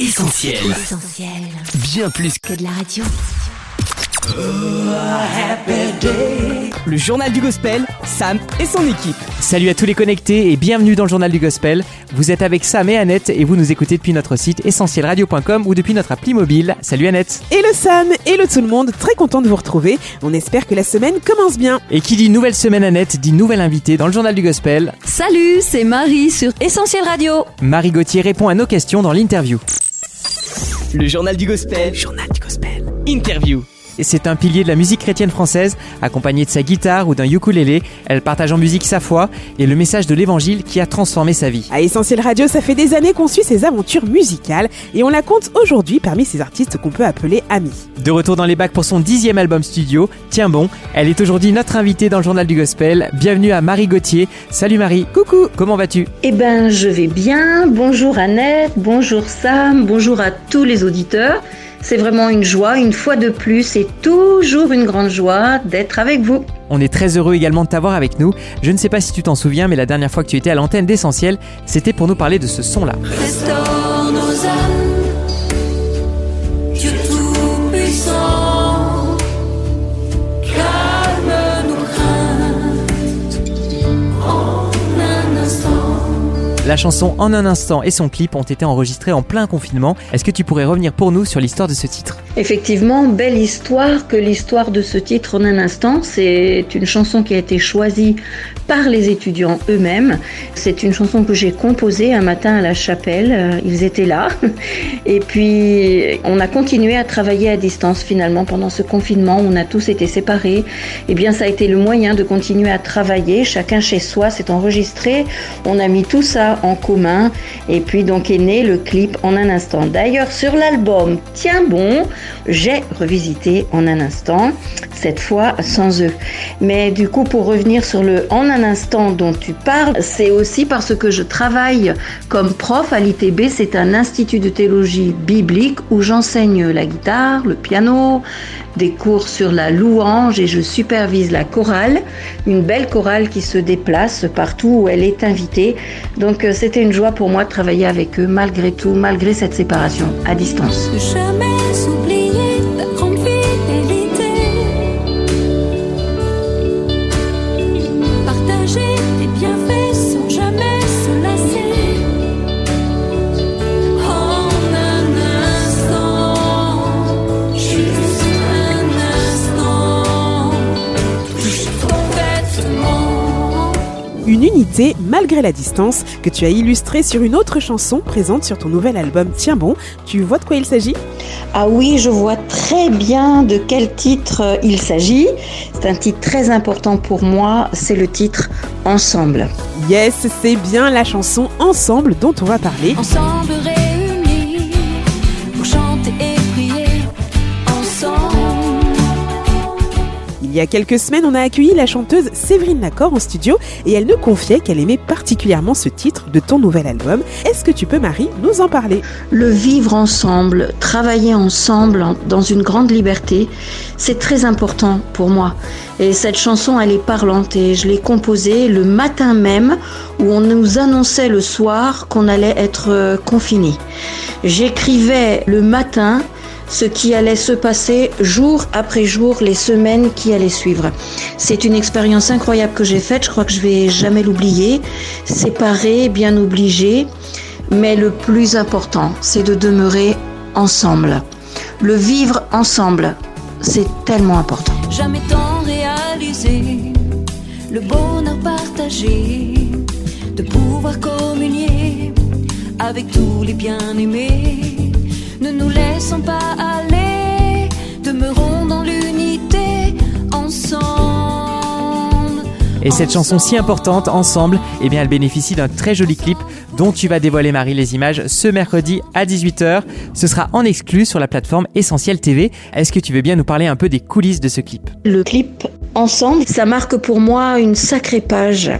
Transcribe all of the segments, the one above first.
Essentiel. Bien plus que de la radio. Le journal du gospel, Sam et son équipe. Salut à tous les connectés et bienvenue dans le journal du gospel. Vous êtes avec Sam et Annette et vous nous écoutez depuis notre site essentielradio.com ou depuis notre appli mobile. Salut Annette. Et le Sam, et le tout le monde, très content de vous retrouver. On espère que la semaine commence bien. Et qui dit nouvelle semaine Annette dit nouvelle invitée dans le journal du gospel. Salut, c'est Marie sur Essentiel Radio. Marie Gauthier répond à nos questions dans l'interview. Le journal du gospel. Journal du gospel. Interview. Et c'est un pilier de la musique chrétienne française, accompagné de sa guitare ou d'un ukulélé. Elle partage en musique sa foi et le message de l'évangile qui a transformé sa vie. À Essentiel Radio, ça fait des années qu'on suit ses aventures musicales et on la compte aujourd'hui parmi ces artistes qu'on peut appeler amis. De retour dans les bacs pour son dixième album studio, Tiens bon, elle est aujourd'hui notre invitée dans le journal du gospel. Bienvenue à Marie Gauthier. Salut Marie. Coucou. Comment vas-tu? Eh ben, je vais bien. Bonjour Annette, bonjour Sam, bonjour à tous les auditeurs. C'est vraiment une joie, une fois de plus, et toujours une grande joie d'être avec vous. On est très heureux également de t'avoir avec nous. Je ne sais pas si tu t'en souviens, mais la dernière fois que tu étais à l'antenne d'Essentiel, c'était pour nous parler de ce son-là. Restaure nos âmes, La chanson En un instant et son clip ont été enregistrés en plein confinement. Est-ce que tu pourrais revenir pour nous sur l'histoire de ce titre? Effectivement, belle histoire que l'histoire de ce titre en un instant. C'est une chanson qui a été choisie par les étudiants eux-mêmes. C'est une chanson que j'ai composée un matin à la chapelle. Euh, Ils étaient là. Et puis, on a continué à travailler à distance finalement pendant ce confinement. On a tous été séparés. Eh bien, ça a été le moyen de continuer à travailler. Chacun chez soi s'est enregistré. On a mis tout ça en commun. Et puis, donc, est né le clip en un instant. D'ailleurs, sur l'album Tiens bon, j'ai revisité en un instant, cette fois sans eux. Mais du coup, pour revenir sur le en un instant dont tu parles, c'est aussi parce que je travaille comme prof à l'ITB, c'est un institut de théologie biblique où j'enseigne la guitare, le piano, des cours sur la louange et je supervise la chorale, une belle chorale qui se déplace partout où elle est invitée. Donc euh, c'était une joie pour moi de travailler avec eux malgré tout, malgré cette séparation à distance. Une unité malgré la distance que tu as illustrée sur une autre chanson présente sur ton nouvel album Tiens bon. Tu vois de quoi il s'agit? Ah oui, je vois très bien de quel titre euh, il s'agit. C'est un titre très important pour moi, c'est le titre Ensemble. Yes, c'est bien la chanson Ensemble dont on va parler. Ensemble Il y a quelques semaines, on a accueilli la chanteuse Séverine Lacor en studio et elle nous confiait qu'elle aimait particulièrement ce titre de ton nouvel album. Est-ce que tu peux, Marie, nous en parler? Le vivre ensemble, travailler ensemble en- dans une grande liberté, c'est très important pour moi. Et cette chanson, elle est parlante et je l'ai composée le matin même où on nous annonçait le soir qu'on allait être euh, confinés. J'écrivais le matin ce qui allait se passer jour après jour, les semaines qui allaient suivre. C'est une expérience incroyable que j'ai faite, je crois que je vais jamais l'oublier. Séparés, bien obligés, mais le plus important, c'est de demeurer ensemble. Le vivre ensemble, c'est tellement important. Jamais tant réalisé le bonheur partagé, de pouvoir communier avec tous les bien-aimés. Ne nous laissons pas aller, demeurons dans l'unité ensemble. Et cette chanson si importante, Ensemble, eh bien elle bénéficie d'un très joli clip dont tu vas dévoiler Marie les images ce mercredi à 18h. Ce sera en exclu sur la plateforme Essentiel TV. Est-ce que tu veux bien nous parler un peu des coulisses de ce clip? Le clip ensemble, ça marque pour moi une sacrée page.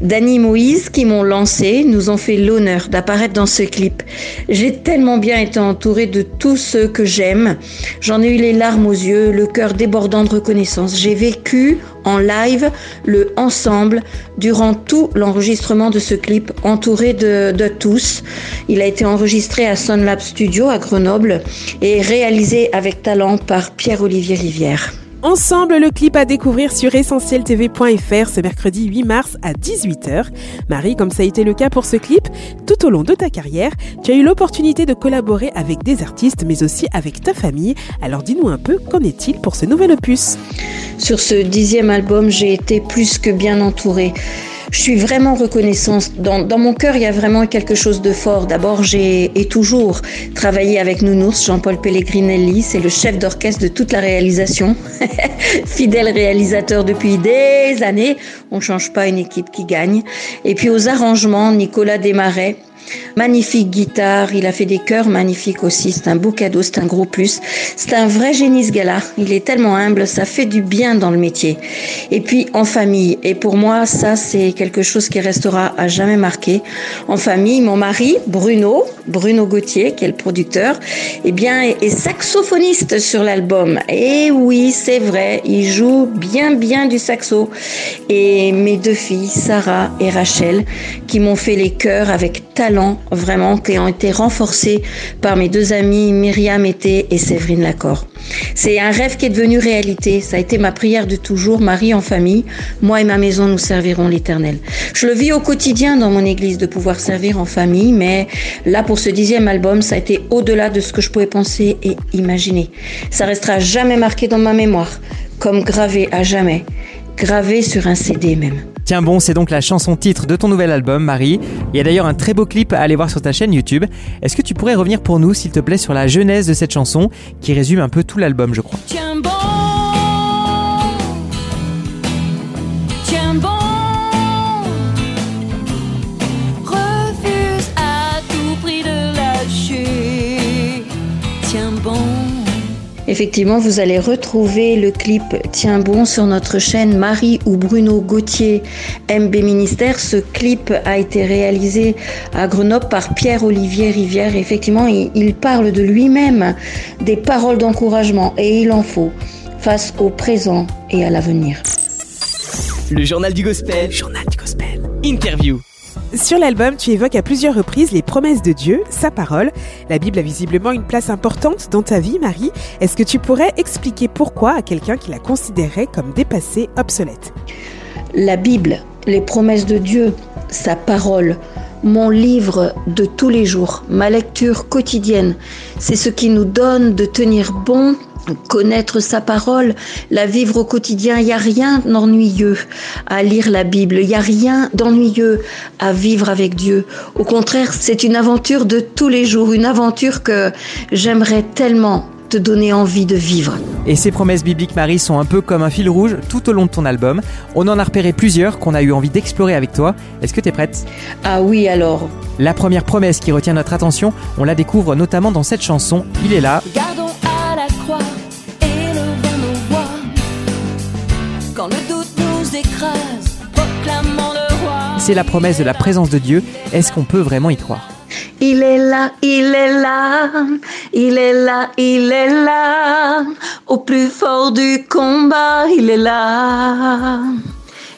Dany Moïse qui m'ont lancé nous ont fait l'honneur d'apparaître dans ce clip. J'ai tellement bien été entourée de tous ceux que j'aime. J'en ai eu les larmes aux yeux, le cœur débordant de reconnaissance. J'ai vécu en live, le ensemble, durant tout l'enregistrement de ce clip, entouré de, de tous. Il a été enregistré à Sunlab Studio à Grenoble et réalisé avec talent par Pierre-Olivier Rivière. Ensemble, le clip à découvrir sur essentieltv.fr ce mercredi 8 mars à 18h. Marie, comme ça a été le cas pour ce clip, tout au long de ta carrière, tu as eu l'opportunité de collaborer avec des artistes, mais aussi avec ta famille. Alors dis-nous un peu, qu'en est-il pour ce nouvel opus? Sur ce dixième album, j'ai été plus que bien entourée je suis vraiment reconnaissante. Dans, dans, mon cœur, il y a vraiment quelque chose de fort. D'abord, j'ai et toujours travaillé avec Nounours, Jean-Paul Pellegrinelli, c'est le chef d'orchestre de toute la réalisation, fidèle réalisateur depuis des années. On change pas une équipe qui gagne. Et puis aux arrangements, Nicolas Desmarais, Magnifique guitare, il a fait des chœurs magnifiques aussi. C'est un beau cadeau, c'est un gros plus. C'est un vrai génie ce. Il est tellement humble, ça fait du bien dans le métier. Et puis en famille. Et pour moi, ça c'est quelque chose qui restera à jamais marqué. En famille, mon mari Bruno, Bruno Gauthier, qui est le producteur, eh bien est saxophoniste sur l'album. Et oui, c'est vrai, il joue bien bien du saxo. Et mes deux filles, Sarah et Rachel, qui m'ont fait les chœurs avec talent vraiment qui ont été renforcés par mes deux amies Myriam Été et Séverine Lacor. C'est un rêve qui est devenu réalité. Ça a été ma prière de toujours, Marie en famille, moi et ma maison nous servirons l'Éternel. Je le vis au quotidien dans mon église de pouvoir servir en famille, mais là pour ce dixième album, ça a été au-delà de ce que je pouvais penser et imaginer. Ça restera jamais marqué dans ma mémoire, comme gravé à jamais, gravé sur un CD même. Tiens bon, c'est donc la chanson titre de ton nouvel album, Marie. Il y a d'ailleurs un très beau clip à aller voir sur ta chaîne YouTube. Est-ce que tu pourrais revenir pour nous, s'il te plaît, sur la genèse de cette chanson qui résume un peu tout l'album, je crois? Tiens bon, Effectivement, vous allez retrouver le clip Tiens bon sur notre chaîne Marie ou Bruno Gauthier MB Ministère. Ce clip a été réalisé à Grenoble par Pierre-Olivier Rivière. Effectivement, il, il parle de lui-même, des paroles d'encouragement et il en faut face au présent et à l'avenir. Le journal du gospel. Journal du gospel. Interview. Sur l'album, tu évoques à plusieurs reprises les promesses de Dieu, sa parole. La Bible a visiblement une place importante dans ta vie, Marie. Est-ce que tu pourrais expliquer pourquoi à quelqu'un qui la considérait comme dépassée, obsolète? La Bible, les promesses de Dieu, sa parole, mon livre de tous les jours, ma lecture quotidienne, c'est ce qui nous donne de tenir bon connaître sa parole, la vivre au quotidien. Il n'y a rien d'ennuyeux à lire la Bible. Il n'y a rien d'ennuyeux à vivre avec Dieu. Au contraire, c'est une aventure de tous les jours, une aventure que j'aimerais tellement te donner envie de vivre. Et ces promesses bibliques, Marie, sont un peu comme un fil rouge tout au long de ton album. On en a repéré plusieurs qu'on a eu envie d'explorer avec toi. Est-ce que tu es prête? Ah oui alors. La première promesse qui retient notre attention, on la découvre notamment dans cette chanson, Il est là. Gardons Quand le doute nous écrase, proclamons le roi. C'est la promesse de la présence de Dieu. Est-ce qu'on peut vraiment y croire? Il est là, il est là, il est là, il est là, au plus fort du combat, il est là.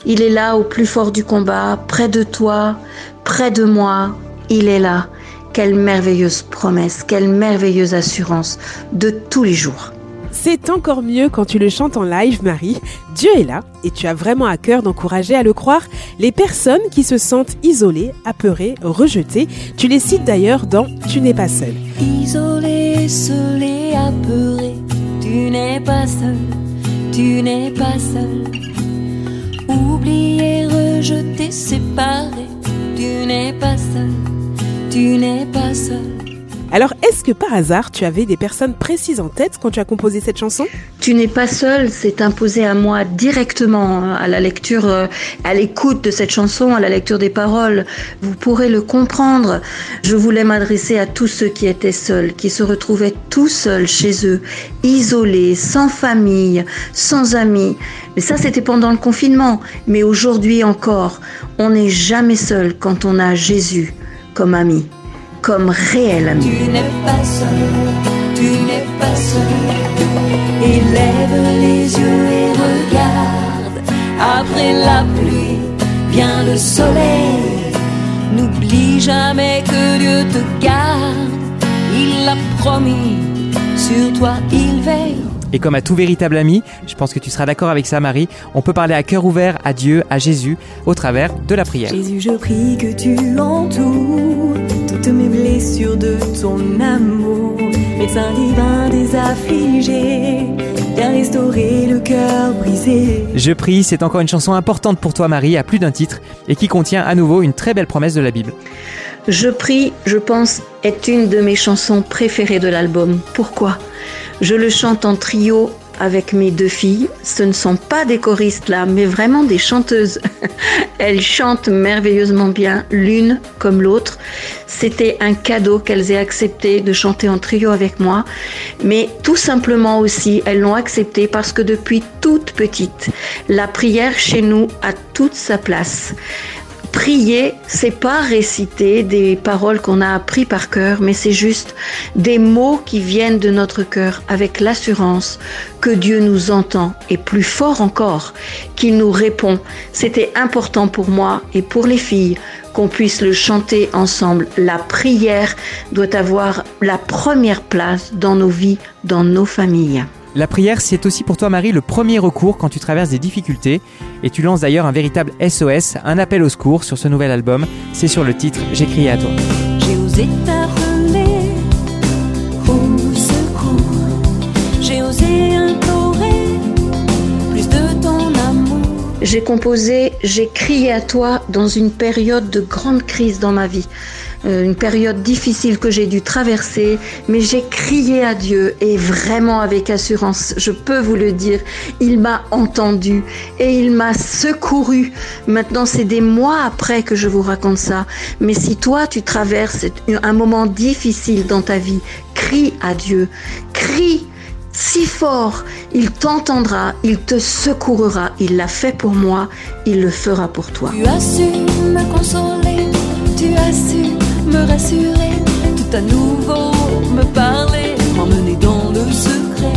Il est là au plus fort du combat, près de toi, près de moi, il est là. Quelle merveilleuse promesse, quelle merveilleuse assurance de tous les jours. C'est encore mieux quand tu le chantes en live, Marie. Dieu est là et tu as vraiment à cœur d'encourager à le croire les personnes qui se sentent isolées, apeurées, rejetées. Tu les cites d'ailleurs dans Tu n'es pas seul. Isolé, seul et apeuré, tu n'es pas seul, tu n'es pas seul. Oublié, rejeté, séparé, tu n'es pas seul, tu n'es pas seul. Alors, est-ce que par hasard, tu avais des personnes précises en tête quand tu as composé cette chanson? Tu n'es pas seul, c'est imposé à moi directement hein, à la lecture, euh, à l'écoute de cette chanson, à la lecture des paroles. Vous pourrez le comprendre. Je voulais m'adresser à tous ceux qui étaient seuls, qui se retrouvaient tout seuls chez eux, isolés, sans famille, sans amis. Mais ça, c'était pendant le confinement. Mais aujourd'hui encore, on n'est jamais seul quand on a Jésus comme ami, comme réel ami. Tu n'es pas seul, tu n'es pas seul. Élève les yeux et regarde Après la pluie vient le soleil. N'oublie jamais que Dieu te garde. Il l'a promis, sur toi il veille. Et comme à tout véritable ami, je pense que tu seras d'accord avec ça Marie, on peut parler à cœur ouvert à Dieu, à Jésus, au travers de la prière. Jésus, je prie que tu entoures toutes mes blessures de ton amour. Médecin divin des affligés, viens restaurer le cœur brisé. Je prie, c'est encore une chanson importante pour toi Marie, à plus d'un titre, et qui contient à nouveau une très belle promesse de la Bible. Je prie, je pense, est une de mes chansons préférées de l'album. Pourquoi? Je le chante en trio avec mes deux filles. Ce ne sont pas des choristes là, mais vraiment des chanteuses. Elles chantent merveilleusement bien, l'une comme l'autre. C'était un cadeau qu'elles aient accepté de chanter en trio avec moi, mais tout simplement aussi, elles l'ont accepté parce que depuis toute petite, la prière chez nous a toute sa place. Prier, c'est pas réciter des paroles qu'on a appris par cœur, mais c'est juste des mots qui viennent de notre cœur avec l'assurance que Dieu nous entend et plus fort encore, qu'il nous répond. C'était important pour moi et pour les filles qu'on puisse le chanter ensemble. La prière doit avoir la première place dans nos vies, dans nos familles. La prière, c'est aussi pour toi Marie le premier recours quand tu traverses des difficultés et tu lances d'ailleurs un véritable SOS, un appel au secours sur ce nouvel album. C'est sur le titre J'ai crié à toi. J'ai osé t'appeler au secours. J'ai osé implorer plus de ton amour. J'ai composé J'ai crié à toi dans une période de grande crise dans ma vie. Euh, une période difficile que j'ai dû traverser, mais j'ai crié à Dieu et vraiment avec assurance, je peux vous le dire, il m'a entendu et il m'a secouru. Maintenant, c'est des mois après que je vous raconte ça, mais si toi tu traverses un moment difficile dans ta vie, crie à Dieu, crie si fort, il t'entendra, il te secourra, il l'a fait pour moi, il le fera pour toi. Tu as su tu as su me rassurer, tout à nouveau me parler, m'emmener dans le secret.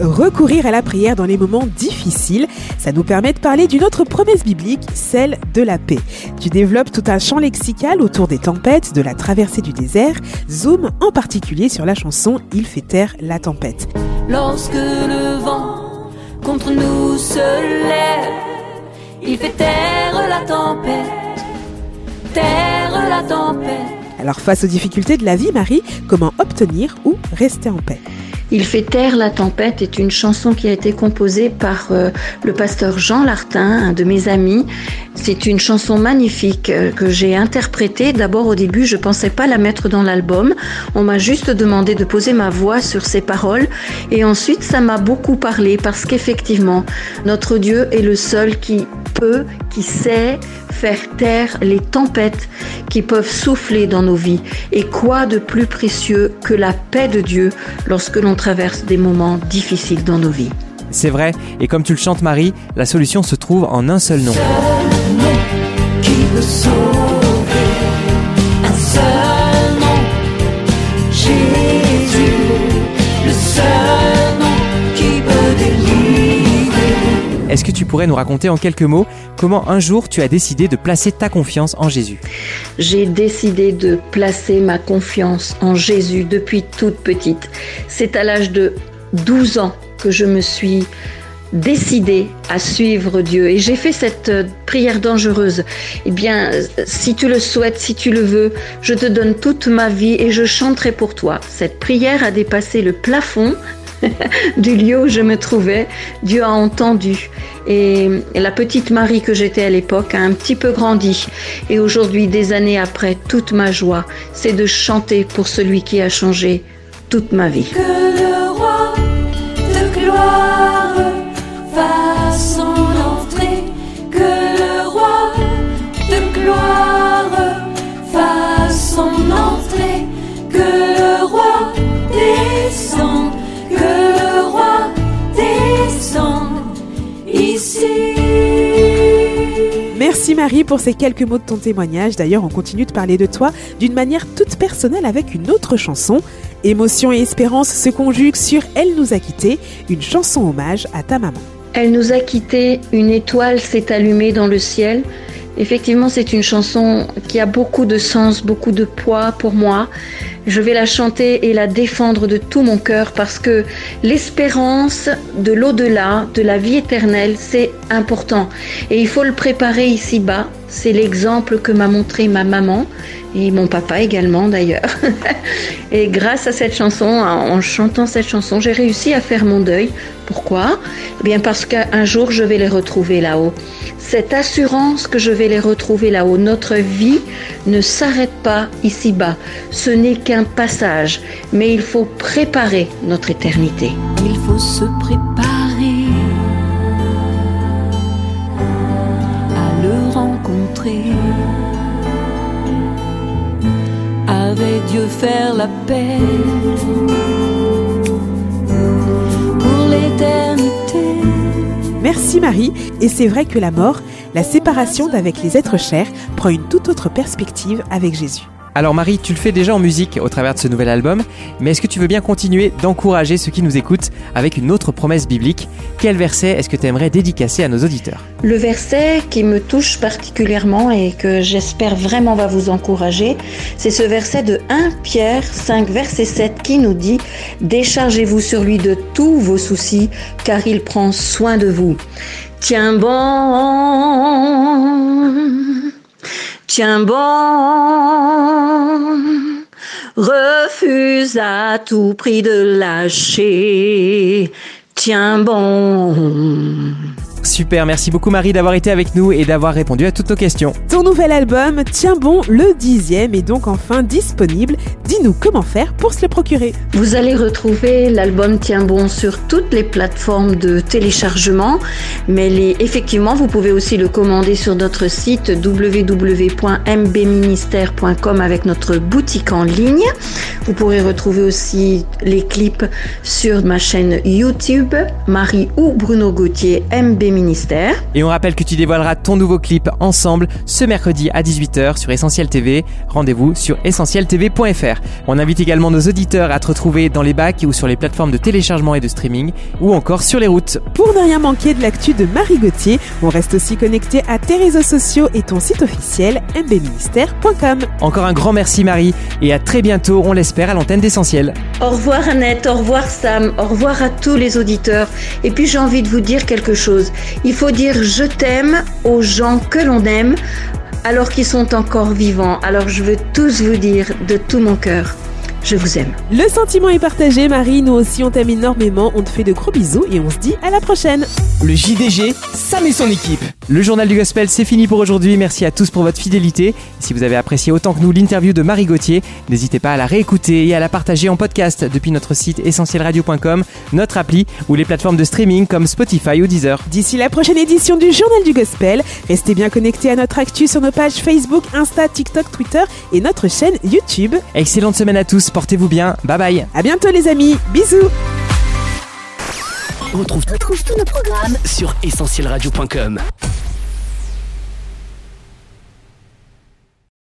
Recourir à la prière dans les moments difficiles, ça nous permet de parler d'une autre promesse biblique, celle de la paix. Tu développes tout un champ lexical autour des tempêtes, de la traversée du désert, zoom en particulier sur la chanson Il fait taire la tempête. Lorsque le vent contre nous se lève, il fait taire la tempête, taire Alors face aux difficultés de la vie, Marie, comment obtenir ou rester en paix? Il fait taire la tempête est une chanson qui a été composée par euh, le pasteur Jean Lartin, un de mes amis. C'est une chanson magnifique euh, que j'ai interprétée. D'abord au début, je pensais pas la mettre dans l'album. On m'a juste demandé de poser ma voix sur ces paroles et ensuite ça m'a beaucoup parlé parce qu'effectivement, notre Dieu est le seul qui peut, qui sait faire taire les tempêtes qui peuvent souffler dans nos vies. Et quoi de plus précieux que la paix de Dieu lorsque l'on traverse des moments difficiles dans nos vies C'est vrai, et comme tu le chantes Marie, la solution se trouve en un seul nom. Seul nom qui Est-ce que tu pourrais nous raconter en quelques mots comment un jour tu as décidé de placer ta confiance en Jésus? J'ai décidé de placer ma confiance en Jésus depuis toute petite. C'est à l'âge de 12 ans que je me suis décidée à suivre Dieu et j'ai fait cette euh, prière dangereuse. Eh bien, si tu le souhaites, si tu le veux, je te donne toute ma vie et je chanterai pour toi. Cette prière a dépassé le plafond du lieu où je me trouvais. Dieu a entendu. Et la petite Marie que j'étais à l'époque a un petit peu grandi. Et aujourd'hui, des années après, toute ma joie, c'est de chanter pour celui qui a changé toute ma vie. Que le roi gloire Merci Marie pour ces quelques mots de ton témoignage. D'ailleurs, on continue de parler de toi d'une manière toute personnelle avec une autre chanson. Émotion et espérance se conjuguent sur Elle nous a quittés, une chanson hommage à ta maman. Elle nous a quittés, une étoile s'est allumée dans le ciel. Effectivement, c'est une chanson qui a beaucoup de sens, beaucoup de poids pour moi. Je vais la chanter et la défendre de tout mon cœur parce que l'espérance de l'au-delà, de la vie éternelle, c'est important. Et il faut le préparer ici-bas. C'est l'exemple que m'a montré ma maman et mon papa également d'ailleurs. et grâce à cette chanson, en chantant cette chanson, j'ai réussi à faire mon deuil. Pourquoi? Eh bien parce qu'un jour je vais les retrouver là-haut. Cette assurance que je vais les retrouver là-haut, notre vie ne s'arrête pas ici-bas. Ce n'est qu'un passage, mais il faut préparer notre éternité. Il faut se préparer Dieu faire la paix pour l'éternité. Merci Marie, et c'est vrai que la mort, la séparation d'avec les êtres chers, prend une toute autre perspective avec Jésus. Alors Marie, tu le fais déjà en musique au travers de ce nouvel album, mais est-ce que tu veux bien continuer d'encourager ceux qui nous écoutent avec une autre promesse biblique? Quel verset est-ce que tu aimerais dédicacer à nos auditeurs? Le verset qui me touche particulièrement et que j'espère vraiment va vous encourager, c'est ce verset de 1 Pierre 5 verset 7 qui nous dit ⁇ Déchargez-vous sur lui de tous vos soucis, car il prend soin de vous. Tiens bon Tiens bon, refuse à tout prix de lâcher. Tiens bon. Super, merci beaucoup Marie d'avoir été avec nous et d'avoir répondu à toutes nos questions. Ton nouvel album, Tiens bon, le dixième, est donc enfin disponible. Dis-nous comment faire pour se le procurer. Vous allez retrouver l'album Tiens bon sur toutes les plateformes de téléchargement, mais les, effectivement, vous pouvez aussi le commander sur notre site www.mbministère.com avec notre boutique en ligne. Vous pourrez retrouver aussi les clips sur ma chaîne YouTube, Marie ou Bruno Gauthier, MB Et on rappelle que tu dévoileras ton nouveau clip ensemble ce mercredi à 18h sur Essentiel TV. Rendez-vous sur essentieltv.fr. On invite également nos auditeurs à te retrouver dans les bacs ou sur les plateformes de téléchargement et de streaming ou encore sur les routes. Pour ne rien manquer de l'actu de Marie Gauthier, on reste aussi connecté à tes réseaux sociaux et ton site officiel mbministère.com. Encore un grand merci Marie et à très bientôt, on l'espère, à l'antenne d'Essentiel. Au revoir Annette, au revoir Sam, au revoir à tous les auditeurs. Et puis j'ai envie de vous dire quelque chose. Il faut dire je t'aime aux gens que l'on aime alors qu'ils sont encore vivants. Alors je veux tous vous dire de tout mon cœur. Je vous aime. Le sentiment est partagé, Marie. Nous aussi, on t'aime énormément. On te fait de gros bisous et on se dit à la prochaine. Le JDG, Sam et son équipe. Le journal du gospel, c'est fini pour aujourd'hui. Merci à tous pour votre fidélité. Si vous avez apprécié autant que nous l'interview de Marie Gauthier, n'hésitez pas à la réécouter et à la partager en podcast depuis notre site essentielradio.com, notre appli ou les plateformes de streaming comme Spotify ou Deezer. D'ici la prochaine édition du journal du gospel, restez bien connectés à notre actu sur nos pages Facebook, Insta, TikTok, Twitter et notre chaîne YouTube. Excellente semaine à tous. Portez-vous bien. Bye bye. À bientôt les amis. Bisous. On retrouve, tous nos programmes sur essentielradio.com.